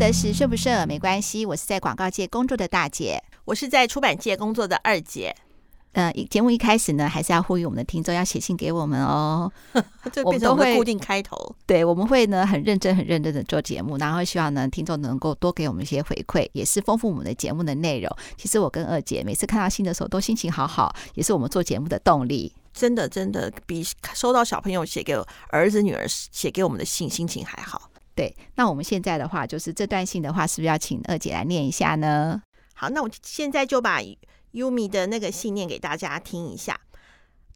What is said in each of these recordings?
的是顺不顺没关系，我是在广告界工作的大姐，我是在出版界工作的二姐。呃，节目一开始呢，还是要呼吁我们的听众要写信给我们哦。我们都会固定开头。对，我们会呢很认真、很认真的做节目，然后希望呢听众能够多给我们一些回馈，也是丰富我们的节目的内容。其实我跟二姐每次看到信的时候都心情好好，也是我们做节目的动力。真的，真的比收到小朋友写给儿子、女儿写给我们的信心情还好。对，那我们现在的话，就是这段信的话，是不是要请二姐来念一下呢？好，那我现在就把。优米的那个信念给大家听一下。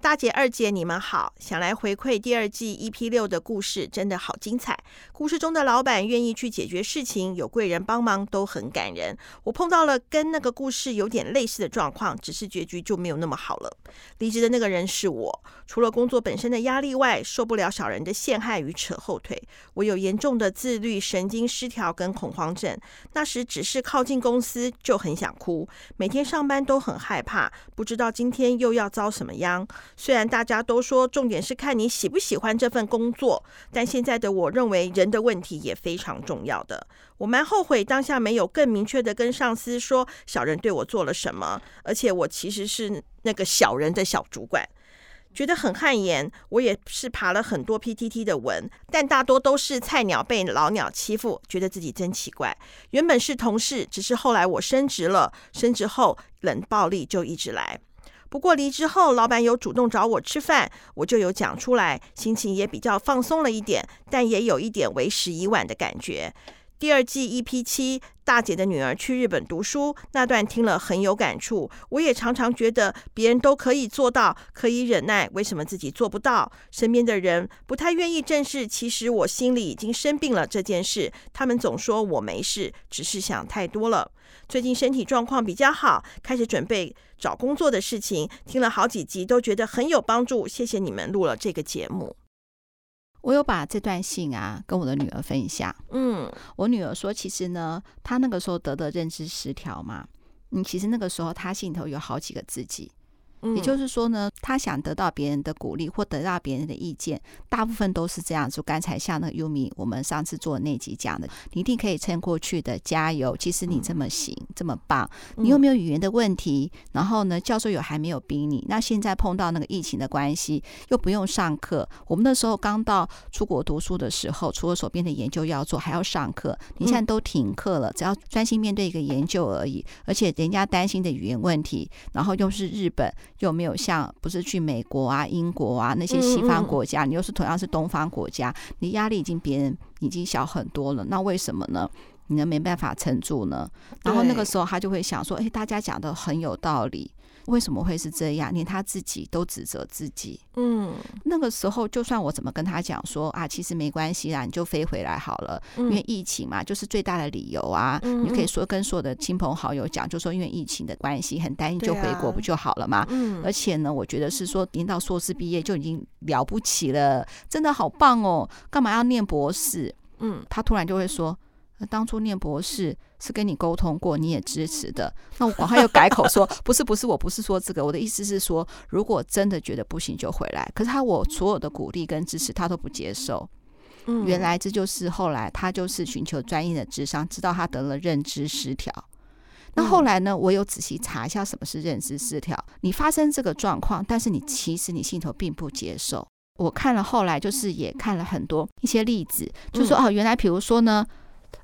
大姐、二姐，你们好！想来回馈第二季 EP 六的故事，真的好精彩。故事中的老板愿意去解决事情，有贵人帮忙，都很感人。我碰到了跟那个故事有点类似的状况，只是结局就没有那么好了。离职的那个人是我，除了工作本身的压力外，受不了小人的陷害与扯后腿。我有严重的自律神经失调跟恐慌症，那时只是靠近公司就很想哭，每天上班都很害怕，不知道今天又要遭什么殃。虽然大家都说重点是看你喜不喜欢这份工作，但现在的我认为人的问题也非常重要的。我蛮后悔当下没有更明确的跟上司说小人对我做了什么，而且我其实是那个小人的小主管，觉得很汗颜。我也是爬了很多 PTT 的文，但大多都是菜鸟被老鸟欺负，觉得自己真奇怪。原本是同事，只是后来我升职了，升职后冷暴力就一直来。不过离职后，老板有主动找我吃饭，我就有讲出来，心情也比较放松了一点，但也有一点为时已晚的感觉。第二季 EP 七，大姐的女儿去日本读书那段听了很有感触。我也常常觉得别人都可以做到，可以忍耐，为什么自己做不到？身边的人不太愿意正视，其实我心里已经生病了这件事。他们总说我没事，只是想太多了。最近身体状况比较好，开始准备找工作的事情。听了好几集，都觉得很有帮助。谢谢你们录了这个节目。我有把这段信啊跟我的女儿分享。嗯，我女儿说，其实呢，她那个时候得的认知失调嘛，嗯，其实那个时候她心里头有好几个自己。也就是说呢，他想得到别人的鼓励或得到别人的意见，大部分都是这样。就刚才像那个优米，我们上次做的那集讲的，你一定可以撑过去的，加油！其实你这么行，这么棒，你又没有语言的问题？然后呢，教授有还没有逼你？那现在碰到那个疫情的关系，又不用上课。我们那时候刚到出国读书的时候，除了手边的研究要做，还要上课。你现在都停课了，只要专心面对一个研究而已。而且人家担心的语言问题，然后又是日本。又没有像不是去美国啊、英国啊那些西方国家，你又是同样是东方国家，你压力已经别人已经小很多了，那为什么呢？你能没办法撑住呢？然后那个时候他就会想说：“哎，大家讲的很有道理。”为什么会是这样？连他自己都指责自己。嗯，那个时候就算我怎么跟他讲说啊，其实没关系啦，你就飞回来好了，因为疫情嘛，就是最大的理由啊。你可以说跟所有的亲朋好友讲，就说因为疫情的关系很担心，就回国不就好了嘛。嗯，而且呢，我觉得是说念到硕士毕业就已经了不起了，真的好棒哦，干嘛要念博士？嗯，他突然就会说。当初念博士是跟你沟通过，你也支持的。那我赶快又改口说，不是不是，我不是说这个，我的意思是说，如果真的觉得不行就回来。可是他我所有的鼓励跟支持他都不接受。嗯，原来这就是后来他就是寻求专业的智商，知道他得了认知失调。那后来呢，我有仔细查一下什么是认知失调。你发生这个状况，但是你其实你心头并不接受。我看了后来就是也看了很多一些例子，就说哦，原来比如说呢。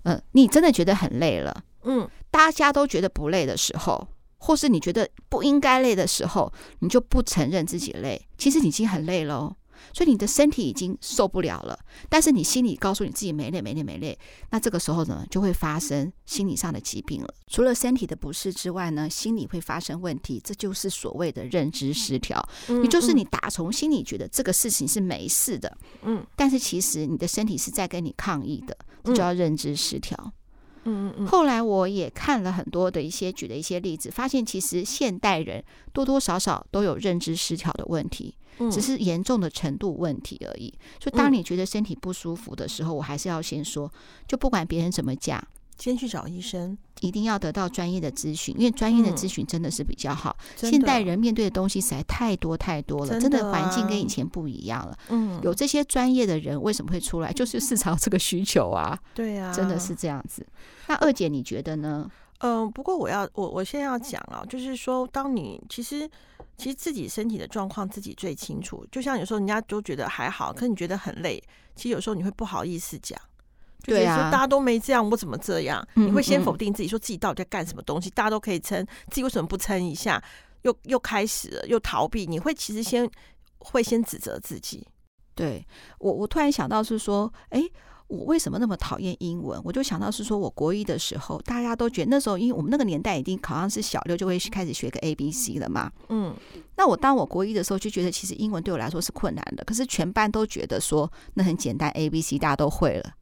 嗯，你真的觉得很累了，嗯，大家都觉得不累的时候，或是你觉得不应该累的时候，你就不承认自己累。其实你已经很累了哦，所以你的身体已经受不了了，但是你心里告诉你自己没累、没累、没累。那这个时候呢，就会发生心理上的疾病了。除了身体的不适之外呢，心理会发生问题，这就是所谓的认知失调。也就是你打从心里觉得这个事情是没事的，嗯，但是其实你的身体是在跟你抗议的。这叫认知失调。嗯嗯嗯。后来我也看了很多的一些举的一些例子，发现其实现代人多多少少都有认知失调的问题，只是严重的程度问题而已。所以当你觉得身体不舒服的时候，我还是要先说，就不管别人怎么讲，先去找医生，一定要得到专业的咨询，因为专业的咨询真的是比较好。嗯、现代人面对的东西实在太多太多了，真的环、啊、境跟以前不一样了。嗯，有这些专业的人为什么会出来？就是市场这个需求啊。对啊，真的是这样子。那二姐你觉得呢？嗯、呃，不过我要我我现在要讲啊，就是说，当你其实其实自己身体的状况自己最清楚。就像有时候人家都觉得还好，可是你觉得很累，其实有时候你会不好意思讲。对啊，大家都没这样，我怎么这样？嗯、你会先否定自己，说自己到底在干什么东西？大家都可以撑，自己为什么不撑一下？又又开始了，又逃避。你会其实先会先指责自己。对我，我突然想到是说，哎，我为什么那么讨厌英文？我就想到是说，我国一的时候，大家都觉得那时候，因为我们那个年代已经好像是小六就会开始学个 A B C 了嘛。嗯，那我当我国一的时候就觉得，其实英文对我来说是困难的。可是全班都觉得说那很简单，A B C 大家都会了。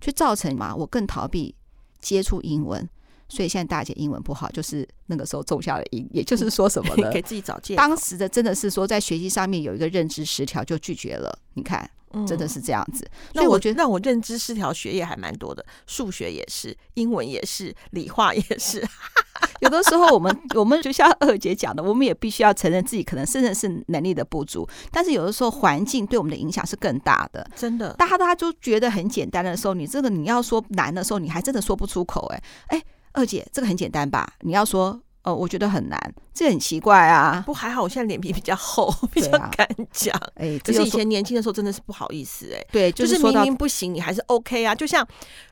就造成嘛，我更逃避接触英文，所以现在大姐英文不好，就是那个时候种下了因。也就是说什么呢？给自己找借口。当时的真的是说，在学习上面有一个认知失调，就拒绝了。你看，真的是这样子。嗯、所以我觉得，让我认知失调，学业还蛮多的，数学也是，英文也是，理化也是。有的时候，我们我们就像二姐讲的，我们也必须要承认自己可能甚至是能力的不足。但是有的时候，环境对我们的影响是更大的。真的，大家都就觉得很简单的时候，你这个你要说难的时候，你还真的说不出口。哎哎，二姐，这个很简单吧？你要说，呃，我觉得很难，这很奇怪啊。不还好，我现在脸皮比较厚，比较敢讲。哎，可是以前年轻的时候真的是不好意思。哎，对，就是明明不行，你还是 OK 啊。就像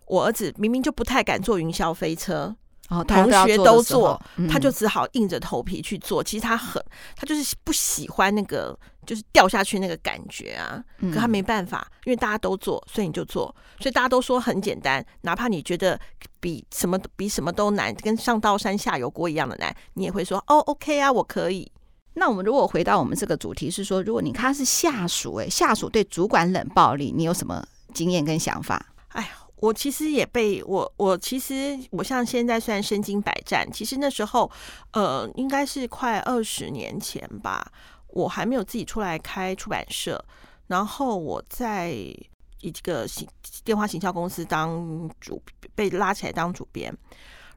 我儿子明明就不太敢坐云霄飞车。哦，同学都做，嗯、他就只好硬着头皮去做。其实他很，他就是不喜欢那个，就是掉下去那个感觉啊。可他没办法，因为大家都做，所以你就做。所以大家都说很简单，哪怕你觉得比什么比什么都难，跟上刀山下油锅一样的难，你也会说哦，OK 啊，我可以。那我们如果回到我们这个主题是说，如果你看是下属，哎，下属对主管冷暴力，你有什么经验跟想法？哎呀。我其实也被我我其实我像现在虽然身经百战，其实那时候呃应该是快二十年前吧，我还没有自己出来开出版社，然后我在一个行电话行销公司当主被拉起来当主编，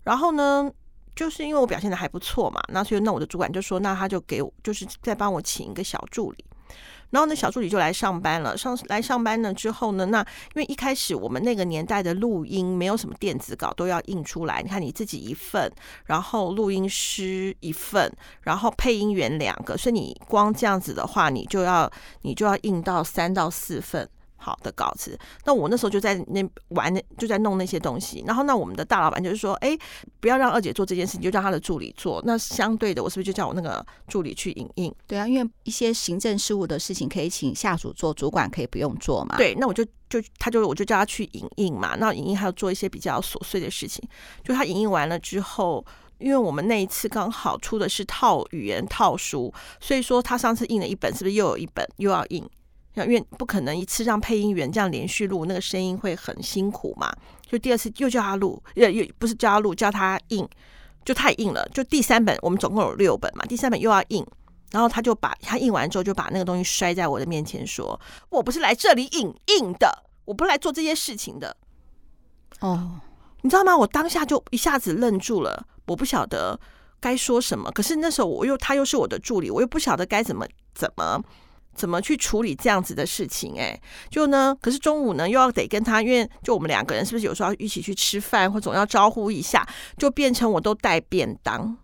然后呢就是因为我表现的还不错嘛，那所以那我的主管就说，那他就给我就是再帮我请一个小助理。然后呢，小助理就来上班了。上来上班了之后呢，那因为一开始我们那个年代的录音没有什么电子稿，都要印出来。你看你自己一份，然后录音师一份，然后配音员两个，所以你光这样子的话，你就要你就要印到三到四份。好的稿子，那我那时候就在那玩，就在弄那些东西。然后，那我们的大老板就是说，哎，不要让二姐做这件事情，就让她的助理做。那相对的，我是不是就叫我那个助理去影印？对啊，因为一些行政事务的事情可以请下属做，主管可以不用做嘛。对，那我就就他就我就叫他去影印嘛。那影印还要做一些比较琐碎的事情。就他影印完了之后，因为我们那一次刚好出的是套语言套书，所以说他上次印了一本，是不是又有一本又要印？因为不可能一次让配音员这样连续录，那个声音会很辛苦嘛。就第二次又叫他录，又又不是叫他录，叫他印，就太硬了。就第三本，我们总共有六本嘛，第三本又要印，然后他就把他印完之后，就把那个东西摔在我的面前，说：“我不是来这里印印的，我不是来做这些事情的。”哦，你知道吗？我当下就一下子愣住了，我不晓得该说什么。可是那时候我又他又是我的助理，我又不晓得该怎么怎么。怎么去处理这样子的事情？哎，就呢，可是中午呢又要得跟他，因为就我们两个人是不是有时候要一起去吃饭，或总要招呼一下，就变成我都带便当。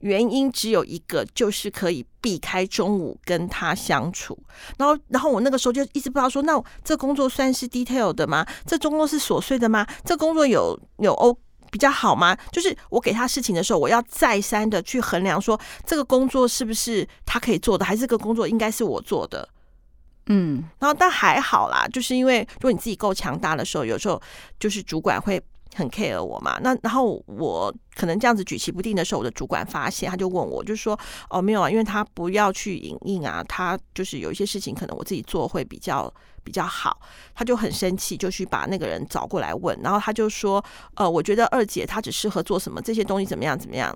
原因只有一个，就是可以避开中午跟他相处。然后，然后我那个时候就一直不知道说，那这工作算是 detail 的吗？这工作是琐碎的吗？这工作有有 O？比较好吗？就是我给他事情的时候，我要再三的去衡量，说这个工作是不是他可以做的，还是这个工作应该是我做的。嗯，然后但还好啦，就是因为如果你自己够强大的时候，有时候就是主管会很 care 我嘛。那然后我可能这样子举棋不定的时候，我的主管发现，他就问我，就说哦没有啊，因为他不要去影印啊，他就是有一些事情可能我自己做会比较。比较好，他就很生气，就去把那个人找过来问，然后他就说：“呃，我觉得二姐她只适合做什么这些东西，怎么样怎么样？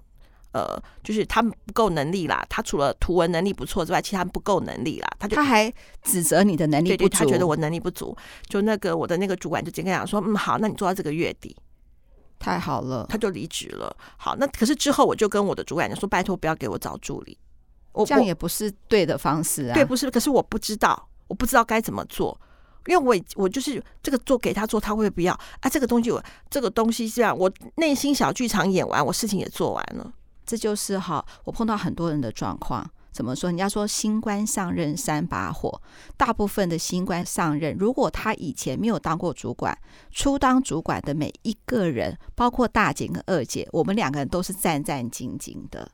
呃，就是他们不够能力啦。他除了图文能力不错之外，其他不够能力啦。他就他还指责你的能力不足，对对，他觉得我能力不足。就那个我的那个主管就直接跟他讲说：嗯，好，那你做到这个月底。太好了，他就离职了。好，那可是之后我就跟我的主管讲说，拜托不要给我找助理，我这样也不是对的方式啊。对，不是，可是我不知道，我不知道该怎么做，因为我我就是这个做给他做，他会不会不要啊？这个东西我这个东西这样，我内心小剧场演完，我事情也做完了，这就是哈，我碰到很多人的状况。怎么说？人家说新官上任三把火，大部分的新官上任，如果他以前没有当过主管，初当主管的每一个人，包括大姐跟二姐，我们两个人都是战战兢兢的。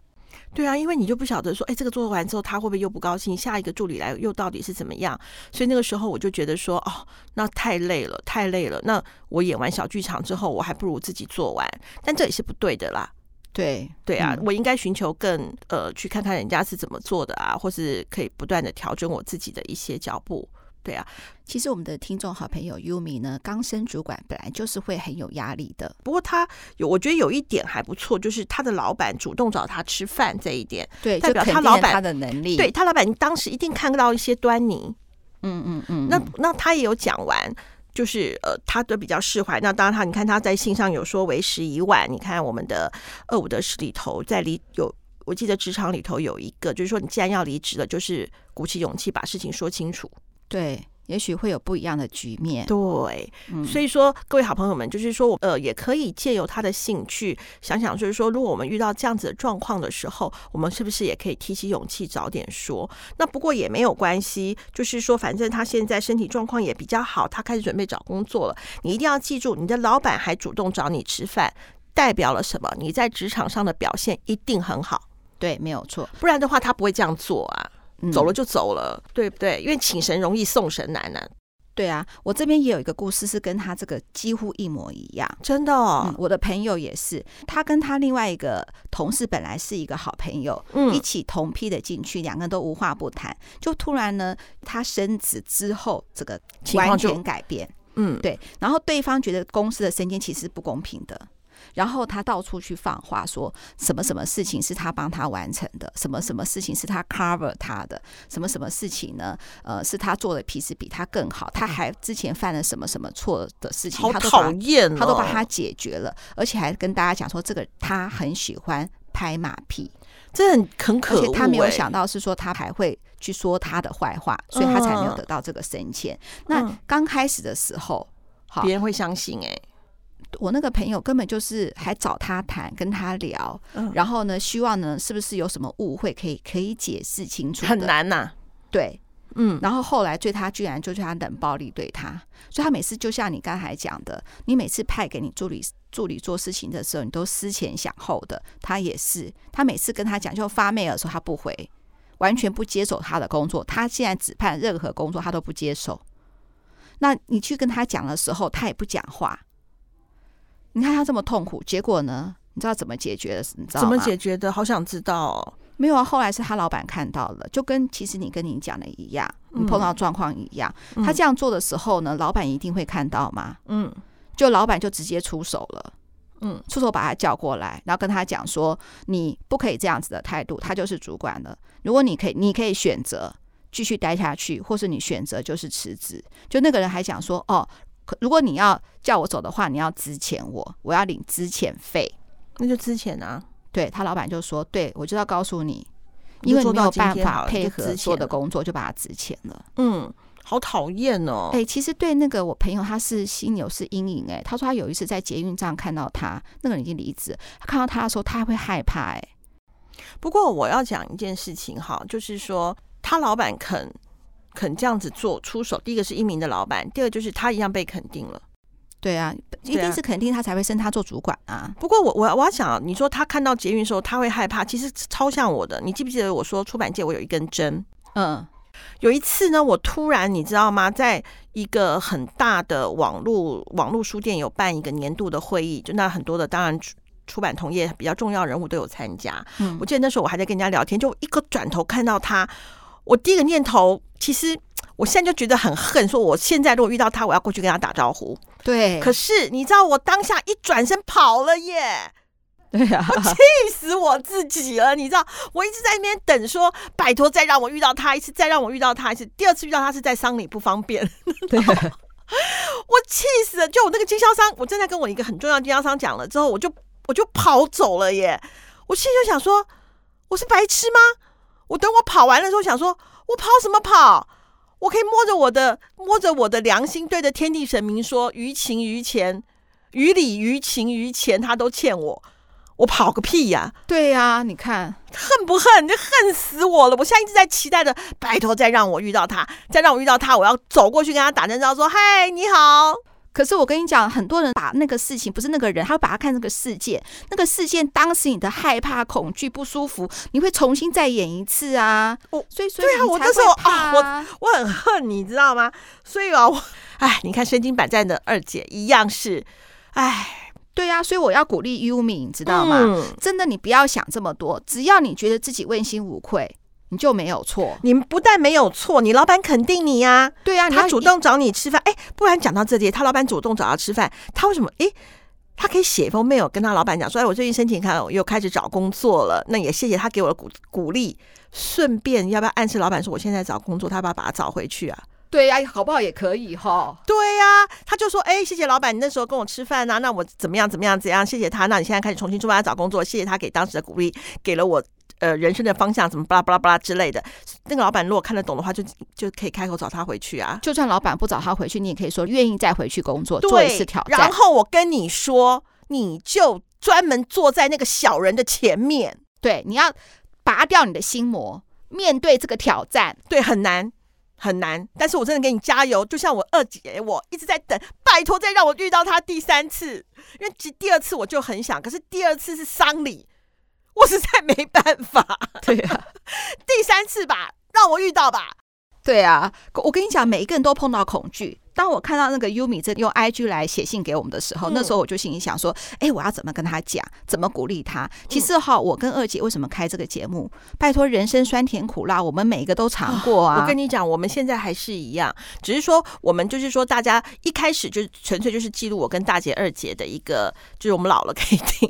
对啊，因为你就不晓得说，哎，这个做完之后他会不会又不高兴？下一个助理来又到底是怎么样？所以那个时候我就觉得说，哦，那太累了，太累了。那我演完小剧场之后，我还不如自己做完，但这也是不对的啦。对对啊，嗯、我应该寻求更呃，去看看人家是怎么做的啊，或是可以不断的调整我自己的一些脚步。对啊，其实我们的听众好朋友 Yumi 呢，刚升主管本来就是会很有压力的。不过他有，我觉得有一点还不错，就是他的老板主动找他吃饭这一点，对，代表他老板他的能力，对他老板当时一定看到一些端倪。嗯嗯嗯，那那他也有讲完。就是呃，他都比较释怀。那当然，他你看他在信上有说为时已晚。你看我们的二五得十里头，在离有，我记得职场里头有一个，就是说你既然要离职了，就是鼓起勇气把事情说清楚。对。也许会有不一样的局面。对，所以说各位好朋友们，就是说我呃，也可以借由他的兴趣，想想就是说，如果我们遇到这样子的状况的时候，我们是不是也可以提起勇气早点说？那不过也没有关系，就是说，反正他现在身体状况也比较好，他开始准备找工作了。你一定要记住，你的老板还主动找你吃饭，代表了什么？你在职场上的表现一定很好。对，没有错，不然的话他不会这样做啊。走了就走了，嗯、对不对？因为请神容易送神难呢、啊。对啊，我这边也有一个故事，是跟他这个几乎一模一样，真的、哦嗯。我的朋友也是，他跟他另外一个同事本来是一个好朋友，嗯，一起同批的进去，两个人都无话不谈。就突然呢，他升职之后，这个完全改变，嗯，对。然后对方觉得公司的升迁其实是不公平的。然后他到处去放话，说什么什么事情是他帮他完成的，什么什么事情是他 cover 他的，什么什么事情呢？呃，是他做的其实比他更好，他还之前犯了什么什么错的事情，他都讨厌，他都把他解决了，而且还跟大家讲说这个他很喜欢拍马屁，这很很可恶，而且他没有想到是说他还会去说他的坏话，所以他才没有得到这个升迁。那刚开始的时候，好，别人会相信哎。我那个朋友根本就是还找他谈，跟他聊，嗯、然后呢，希望呢，是不是有什么误会可以可以解释清楚？很难呐、啊，对，嗯，然后后来对他居然就是他冷暴力对他，所以他每次就像你刚才讲的，你每次派给你助理助理做事情的时候，你都思前想后的，他也是，他每次跟他讲就发 mail 的时候他不回，完全不接手他的工作，他现在指派任何工作他都不接受，那你去跟他讲的时候，他也不讲话。你看他这么痛苦，结果呢？你知道怎么解决的？你知道怎么解决的？好想知道哦。没有啊，后来是他老板看到了，就跟其实你跟你讲的一样，你碰到状况一样。嗯、他这样做的时候呢，老板一定会看到吗？嗯，就老板就直接出手了，嗯，出手把他叫过来，然后跟他讲说，你不可以这样子的态度，他就是主管了。如果你可以，你可以选择继续待下去，或是你选择就是辞职。就那个人还讲说，哦。如果你要叫我走的话，你要支遣我，我要领支遣费，那就支遣啊。对，他老板就说，对，我就要告诉你，因为你没有办法配合做的工作，就把他支遣了。嗯，好讨厌哦。哎、欸，其实对那个我朋友，他是心有是阴影。哎，他说他有一次在捷运站看到他，那个人已经离职，他看到他的时候，他还会害怕。哎，不过我要讲一件事情哈，就是说他老板肯。肯这样子做出手，第一个是英明的老板，第二个就是他一样被肯定了。对啊，一定是肯定他才会升他做主管啊。不过我我我要想，你说他看到捷运的时候他会害怕，其实超像我的。你记不记得我说出版界我有一根针？嗯，有一次呢，我突然你知道吗，在一个很大的网络网络书店有办一个年度的会议，就那很多的当然出出版同业比较重要人物都有参加。嗯，我记得那时候我还在跟人家聊天，就一个转头看到他。我第一个念头，其实我现在就觉得很恨，说我现在如果遇到他，我要过去跟他打招呼。对，可是你知道，我当下一转身跑了耶。对呀、啊，气死我自己了。你知道，我一直在那边等说，说拜托再让我遇到他一次，再让我遇到他一次。第二次遇到他是在丧礼不方便。对，我气死了！就我那个经销商，我正在跟我一个很重要的经销商讲了之后，我就我就跑走了耶！我心里就想说，我是白痴吗？我等我跑完了之后，想说我跑什么跑？我可以摸着我的摸着我的良心，对着天地神明说，于情于钱，于理于情于钱，他都欠我。我跑个屁呀！对呀，你看恨不恨？你就恨死我了！我现在一直在期待着，拜托再让我遇到他，再让我遇到他，我要走过去跟他打声招呼，说：“嗨，你好。”可是我跟你讲，很多人把那个事情不是那个人，他会把他看那个事件，那个事件当时你的害怕、恐惧、不舒服，你会重新再演一次啊！我所以，所以对啊，我那时候啊，我我很恨，你知道吗？所以啊，我哎，你看身经百战的二姐一样是，哎。对呀、啊，所以我要鼓励 Yumi，你知道吗？嗯、真的，你不要想这么多，只要你觉得自己问心无愧，你就没有错。你不但没有错，你老板肯定你呀、啊。对呀、啊，他主动找你吃饭。哎，不然讲到这里，他老板主动找他吃饭，他为什么？哎，他可以写一封 mail 跟他老板讲说，哎，我最近申请看我又开始找工作了。那也谢谢他给我的鼓鼓励，顺便要不要暗示老板说我现在找工作，他要不要把他找回去啊？对呀、啊，好不好也可以哈。对呀、啊，他就说：“哎，谢谢老板，你那时候跟我吃饭呐、啊，那我怎么样怎么样怎样？谢谢他，那你现在开始重新出发找工作，谢谢他给当时的鼓励，给了我呃人生的方向，怎么巴拉巴拉巴拉之类的。那个老板如果看得懂的话，就就可以开口找他回去啊。就算老板不找他回去，你也可以说愿意再回去工作，做一次挑战。然后我跟你说，你就专门坐在那个小人的前面，对，你要拔掉你的心魔，面对这个挑战，对，很难。”很难，但是我真的给你加油。就像我二姐，我一直在等，拜托再让我遇到她第三次，因为第第二次我就很想，可是第二次是丧礼，我实在没办法。对啊，第三次吧，让我遇到吧。对啊，我跟你讲，每一个人都碰到恐惧。当我看到那个 Yumi 这用 IG 来写信给我们的时候，嗯、那时候我就心里想说：“哎，我要怎么跟他讲？怎么鼓励他？”其实哈，我跟二姐为什么开这个节目？拜托，人生酸甜苦辣，我们每一个都尝过啊！我跟你讲，我们现在还是一样，只是说我们就是说，大家一开始就纯粹就是记录我跟大姐、二姐的一个，就是我们老了可以听。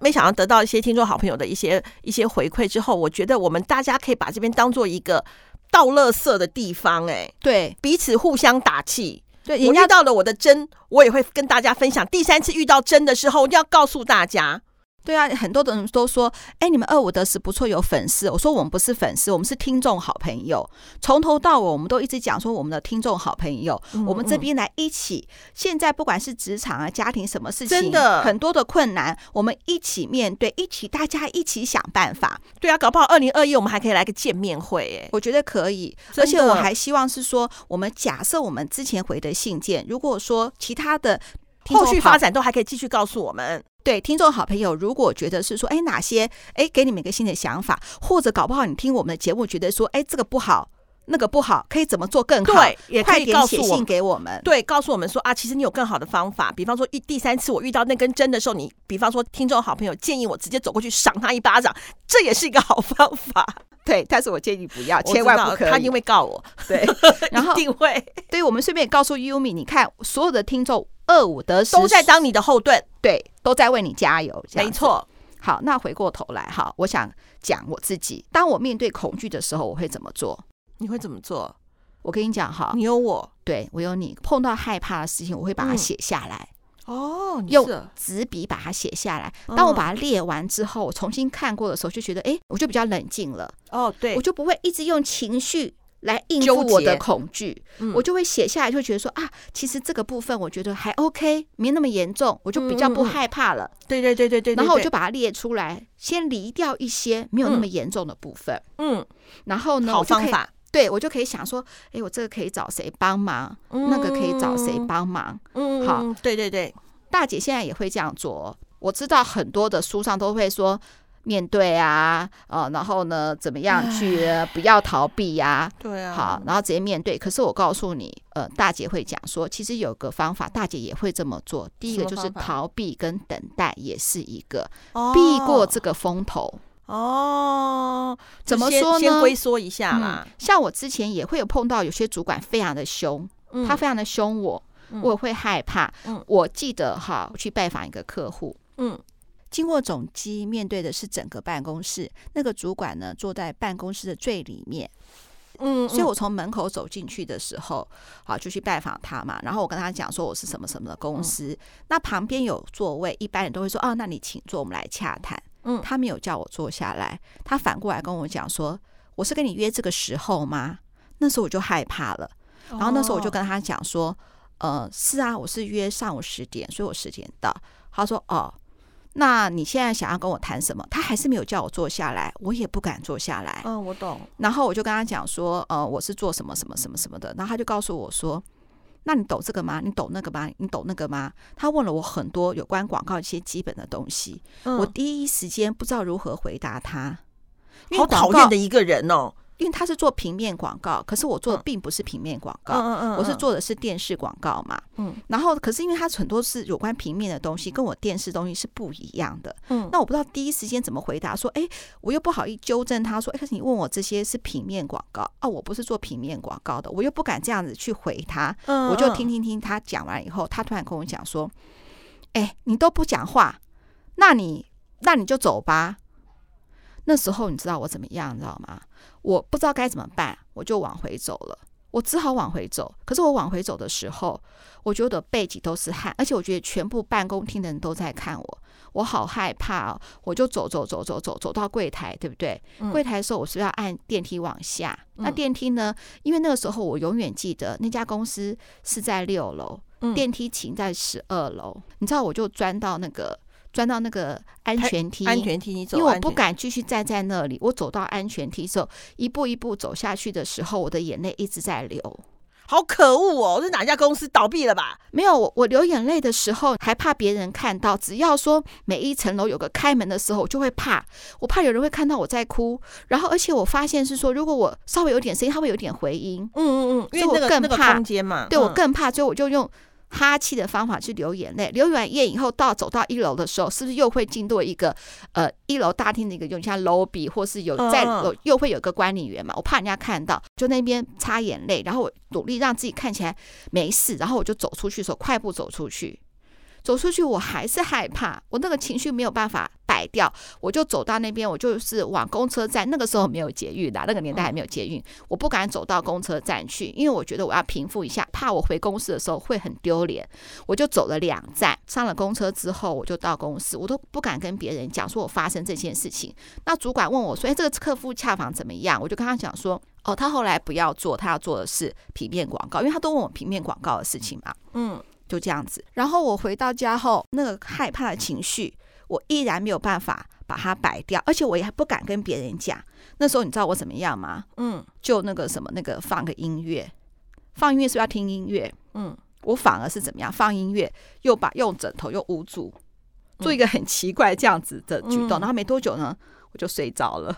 没想到得到一些听众好朋友的一些一些回馈之后，我觉得我们大家可以把这边当做一个。倒垃圾的地方，哎，对，彼此互相打气。对，人家遇到了我的真，我也会跟大家分享。第三次遇到真的时候，要告诉大家。对啊，很多的人都说，哎，你们二五得十不错，有粉丝。我说我们不是粉丝，我们是听众好朋友。从头到尾，我们都一直讲说我们的听众好朋友。嗯嗯，我们这边来一起，现在不管是职场啊、家庭什么事情，真的很多的困难，我们一起面对，一起大家一起想办法。对啊，搞不好二零二一我们还可以来个见面会，哎，我觉得可以。而且我还希望是说，我们假设我们之前回的信件，如果说其他的。后续发展都还可以继续告诉我们。对，听众好朋友，如果觉得是说，哎，哪些，哎，给你们一个新的想法，或者搞不好你听我们的节目，觉得说，哎，这个不好，那个不好，可以怎么做更好？对，也可以告诉给我们。对，告诉我们说啊，其实你有更好的方法。比方说，一第三次我遇到那根针的时候，你比方说，听众好朋友建议我直接走过去赏他一巴掌，这也是一个好方法。对，但是我建议不要，千万不可以，他一定会告我。对，然后一定会。对，我们顺便也告诉 Yumi，你看所有的听众。二五得十，都在当你的后盾，对，都在为你加油。没错。好，那回过头来哈，我想讲我自己。当我面对恐惧的时候，我会怎么做？你会怎么做？我跟你讲哈，你有我，对我有你。碰到害怕的事情，我会把它写下来。哦，用纸笔把它写下来。当我把它列完之后，我重新看过的时候，就觉得哎，我就比较冷静了。哦，对，我就不会一直用情绪。来应付我的恐惧，嗯、我就会写下来，就觉得说啊，其实这个部分我觉得还 OK，没那么严重，我就比较不害怕了。对对对对对，然后我就把它列出来，先离掉一些没有那么严重的部分。嗯，然后呢，好方法，对我就可以想说，哎，我这个可以找谁帮忙？那个可以找谁帮忙？嗯，好，对对对，大姐现在也会这样做。我知道很多的书上都会说。面对啊，呃，然后呢，怎么样去不要逃避呀、啊？对啊，好，然后直接面对。可是我告诉你，呃，大姐会讲说，其实有个方法，大姐也会这么做。第一个就是逃避跟等待，也是一个避过这个风头。哦，怎么说呢？先龟缩一下啦、嗯。像我之前也会有碰到有些主管非常的凶，嗯、他非常的凶我，我会害怕。嗯、我记得哈，我去拜访一个客户，嗯。经过总机，面对的是整个办公室。那个主管呢，坐在办公室的最里面。嗯，所以我从门口走进去的时候，好就去拜访他嘛。然后我跟他讲说我是什么什么的公司，那旁边有座位，一般人都会说哦，那你请坐，我们来洽谈。嗯，他没有叫我坐下来，他反过来跟我讲说，我是跟你约这个时候吗？那时候我就害怕了。然后那时候我就跟他讲说，呃，是啊，我是约上午十点，所以我十点到。他说哦。那你现在想要跟我谈什么？他还是没有叫我坐下来，我也不敢坐下来。嗯，我懂。然后我就跟他讲说，呃，我是做什么什么什么什么的。然后他就告诉我说，那你懂这个吗？你懂那个吗？你懂那个吗？他问了我很多有关广告一些基本的东西。嗯，我第一时间不知道如何回答他。好讨厌的一个人哦。因为他是做平面广告，可是我做的并不是平面广告，嗯嗯嗯，我是做的是电视广告嘛，嗯，然后可是因为他很多是有关平面的东西，跟我电视东西是不一样的，嗯，那我不知道第一时间怎么回答，说，哎，我又不好意纠正他说，哎，可是你问我这些是平面广告，哦，我不是做平面广告的，我又不敢这样子去回他，嗯，我就听听听他讲完以后，他突然跟我讲说，哎，你都不讲话，那你那你就走吧。那时候你知道我怎么样，你知道吗？我不知道该怎么办，我就往回走了。我只好往回走。可是我往回走的时候，我觉得背脊都是汗，而且我觉得全部办公厅的人都在看我，我好害怕哦。我就走走走走走走到柜台，对不对？嗯、柜台的时候，我是要按电梯往下。嗯、那电梯呢？因为那个时候我永远记得那家公司是在六楼，嗯、电梯停在十二楼。你知道，我就钻到那个。钻到那个安全梯，安全梯你走，因为我不敢继续站在那里。我走到安全梯之后，一步一步走下去的时候，我的眼泪一直在流，好可恶哦！是哪家公司倒闭了吧？没有，我我流眼泪的时候还怕别人看到。只要说每一层楼有个开门的时候，我就会怕，我怕有人会看到我在哭。然后，而且我发现是说，如果我稍微有点声音，它会有点回音。嗯嗯嗯，因为我更怕空间嘛，对我更怕，所以我就用。哈气的方法去流眼泪，流完眼以后到走到一楼的时候，是不是又会经过一个呃一楼大厅的一个有点像 lobby，或是有在有又会有个管理员嘛？我怕人家看到，就那边擦眼泪，然后我努力让自己看起来没事，然后我就走出去的时候，快步走出去。走出去，我还是害怕，我那个情绪没有办法摆掉，我就走到那边，我就是往公车站。那个时候没有捷运的，那个年代还没有捷运，我不敢走到公车站去，因为我觉得我要平复一下，怕我回公司的时候会很丢脸。我就走了两站，上了公车之后，我就到公司，我都不敢跟别人讲说我发生这件事情。那主管问我说：“哎，这个客户洽访怎么样？”我就跟他讲说：“哦，他后来不要做，他要做的是平面广告，因为他都问我平面广告的事情嘛。”嗯。就这样子，然后我回到家后，那个害怕的情绪，我依然没有办法把它摆掉，而且我也不敢跟别人讲。那时候你知道我怎么样吗？嗯，就那个什么，那个放个音乐，放音乐是要听音乐？嗯，我反而是怎么样？放音乐又把用枕头又捂住，做一个很奇怪这样子的举动，然后没多久呢，我就睡着了。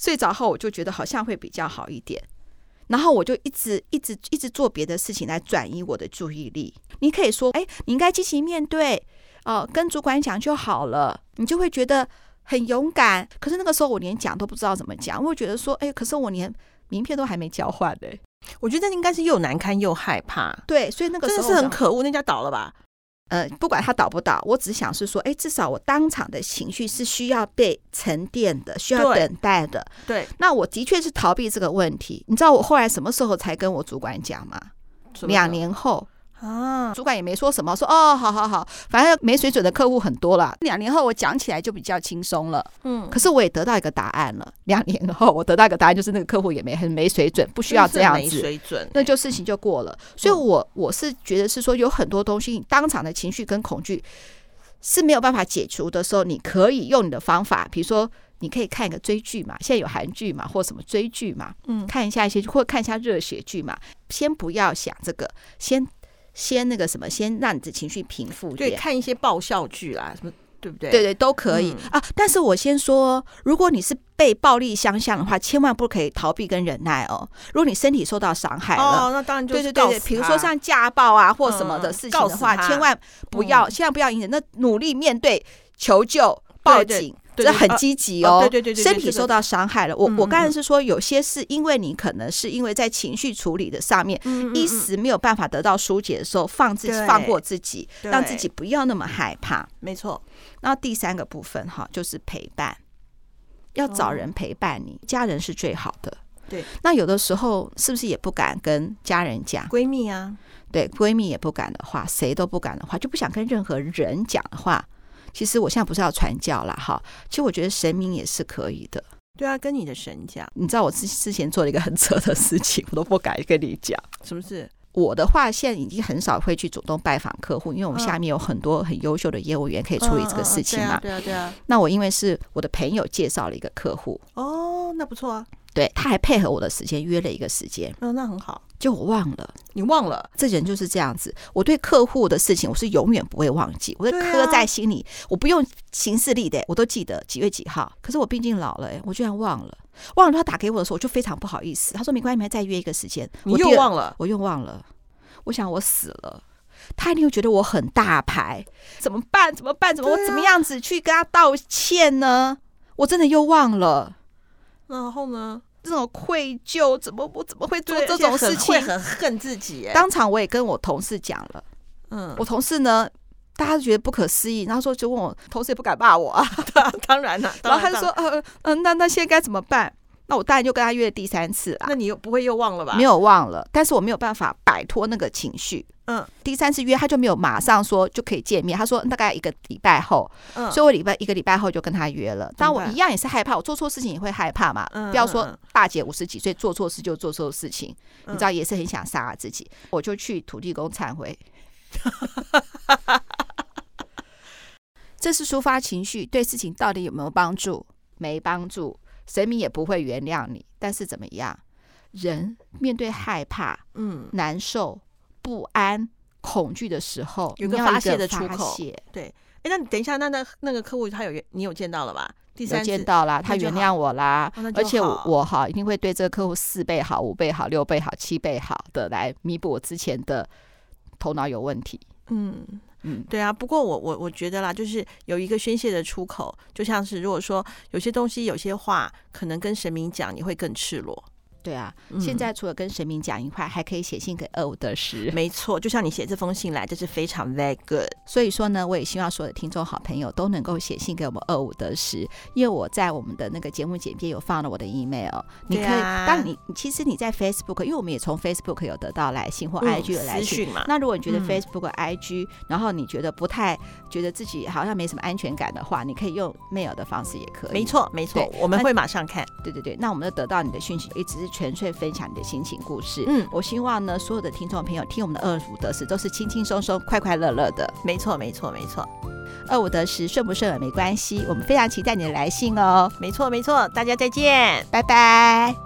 睡着后我就觉得好像会比较好一点。然后我就一直一直一直做别的事情来转移我的注意力。你可以说，哎，你应该积极面对，哦，跟主管讲就好了，你就会觉得很勇敢。可是那个时候我连讲都不知道怎么讲，我会觉得说，哎，可是我连名片都还没交换呢。我觉得那应该是又难堪又害怕。对，所以那个时候真的是很可恶，那家倒了吧？呃，不管他倒不倒，我只想是说，哎，至少我当场的情绪是需要被沉淀的，需要等待的。对，对，那我的确是逃避这个问题。你知道我后来什么时候才跟我主管讲吗？两年后。啊，主管也没说什么，说哦，好好好，反正没水准的客户很多了。两年后我讲起来就比较轻松了，嗯，可是我也得到一个答案了。两年后我得到一个答案，就是那个客户也没很没水准，不需要这样子，水准，那就事情就过了。所以我，我我是觉得是说，有很多东西，你当场的情绪跟恐惧是没有办法解除的时候，你可以用你的方法，比如说你可以看一个追剧嘛，现在有韩剧嘛，或什么追剧嘛，嗯，看一下一些或看一下热血剧嘛，先不要想这个，先。先那个什么，先让你的情绪平复。对，看一些爆笑剧啦，什么对不对？对对，都可以、嗯、啊。但是我先说，如果你是被暴力相向的话，千万不可以逃避跟忍耐哦。如果你身体受到伤害了，哦，那当然就是对对对，比如说像家暴啊或什么的事情的话，嗯、千万不要，千万不要隐忍，那努力面对，求救，报警。这很积极哦，对对对对，身体受到伤害了。我我刚才是说，有些是因为你可能是因为在情绪处理的上面，一时没有办法得到疏解的时候，放自己放过自己，让自己不要那么害怕。没错。那第三个部分哈，就是陪伴，要找人陪伴你，家人是最好的。对，那有的时候是不是也不敢跟家人讲？闺蜜啊，对，闺蜜也不敢的话，谁都不敢的话，就不想跟任何人讲的话。其实我现在不是要传教啦哈，其实我觉得神明也是可以的。对啊，跟你的神讲。你知道我之之前做了一个很扯的事情，我都不敢跟你讲。什么事？我的话现在已经很少会去主动拜访客户，因为我们下面有很多很优秀的业务员可以处理这个事情嘛。对啊，对啊。那我因为是我的朋友介绍了一个客户。哦，那不错啊。对，他还配合我的时间约了一个时间。嗯，那很好。就我忘了，你忘了，这人就是这样子。我对客户的事情，我是永远不会忘记，我都刻在心里。我不用行事历的，我都记得几月几号。可是我毕竟老了，我居然忘了。忘了他打给我的时候，我就非常不好意思。他说没关系，你们再约一个时间。我又忘了，我又忘了。我想我死了，他一定会觉得我很大牌，怎么办？怎么办？怎么我怎么样子去跟他道歉呢？我真的又忘了。然后呢？这种愧疚，怎么我怎么会做这种事情？会很恨自己。当场我也跟我同事讲了，嗯，我同事呢，大家都觉得不可思议，然后说就问我，同事也不敢骂我啊，当然了，然后他就说，呃嗯，那那现在该怎么办？那我当然就跟他约第三次了。那你又不会又忘了吧？没有忘了，但是我没有办法摆脱那个情绪。嗯，第三次约他就没有马上说就可以见面，他说大概一个礼拜后。嗯，所以我礼拜一个礼拜后就跟他约了。但我一样也是害怕，我做错事情也会害怕嘛。嗯，不要说大姐五十几岁做错事就做错事情，你知道也是很想杀了自己。我就去土地公忏悔。这是抒发情绪，对事情到底有没有帮助？没帮助。神明也不会原谅你，但是怎么样？人面对害怕、嗯、难受、不安、恐惧的时候，有个发泄的出口。对，哎，那你等一下，那那那个客户他有你有见到了吧？第三次见到啦，他原谅我啦，而且我我好一定会对这个客户四倍好、五倍好、六倍好、七倍好的来弥补我之前的头脑有问题。嗯。嗯，对啊，不过我我我觉得啦，就是有一个宣泄的出口，就像是如果说有些东西、有些话，可能跟神明讲，你会更赤裸。对啊，现在除了跟神明讲一块，还可以写信给二五得十。没错，就像你写这封信来，这是非常 very good。所以说呢，我也希望所有的听众好朋友都能够写信给我们二五得十，因为我在我们的那个节目简介有放了我的 email，你可以，当你其实你在 Facebook，因为我们也从 Facebook 有得到来信或 IG 有来信嘛。那如果你觉得 Facebook、IG，然后你觉得不太觉得自己好像没什么安全感的话，你可以用 mail 的方式也可以。没错，没错，我们会马上看。对对对，那我们就得到你的讯息，一直是。纯粹分享你的心情故事。嗯，我希望呢，所有的听众朋友听我们的二五得十都是轻轻松松、快快乐乐的。没错，没错，没错。二五得十顺不顺耳没关系，我们非常期待你的来信哦。没错，没错，大家再见，拜拜。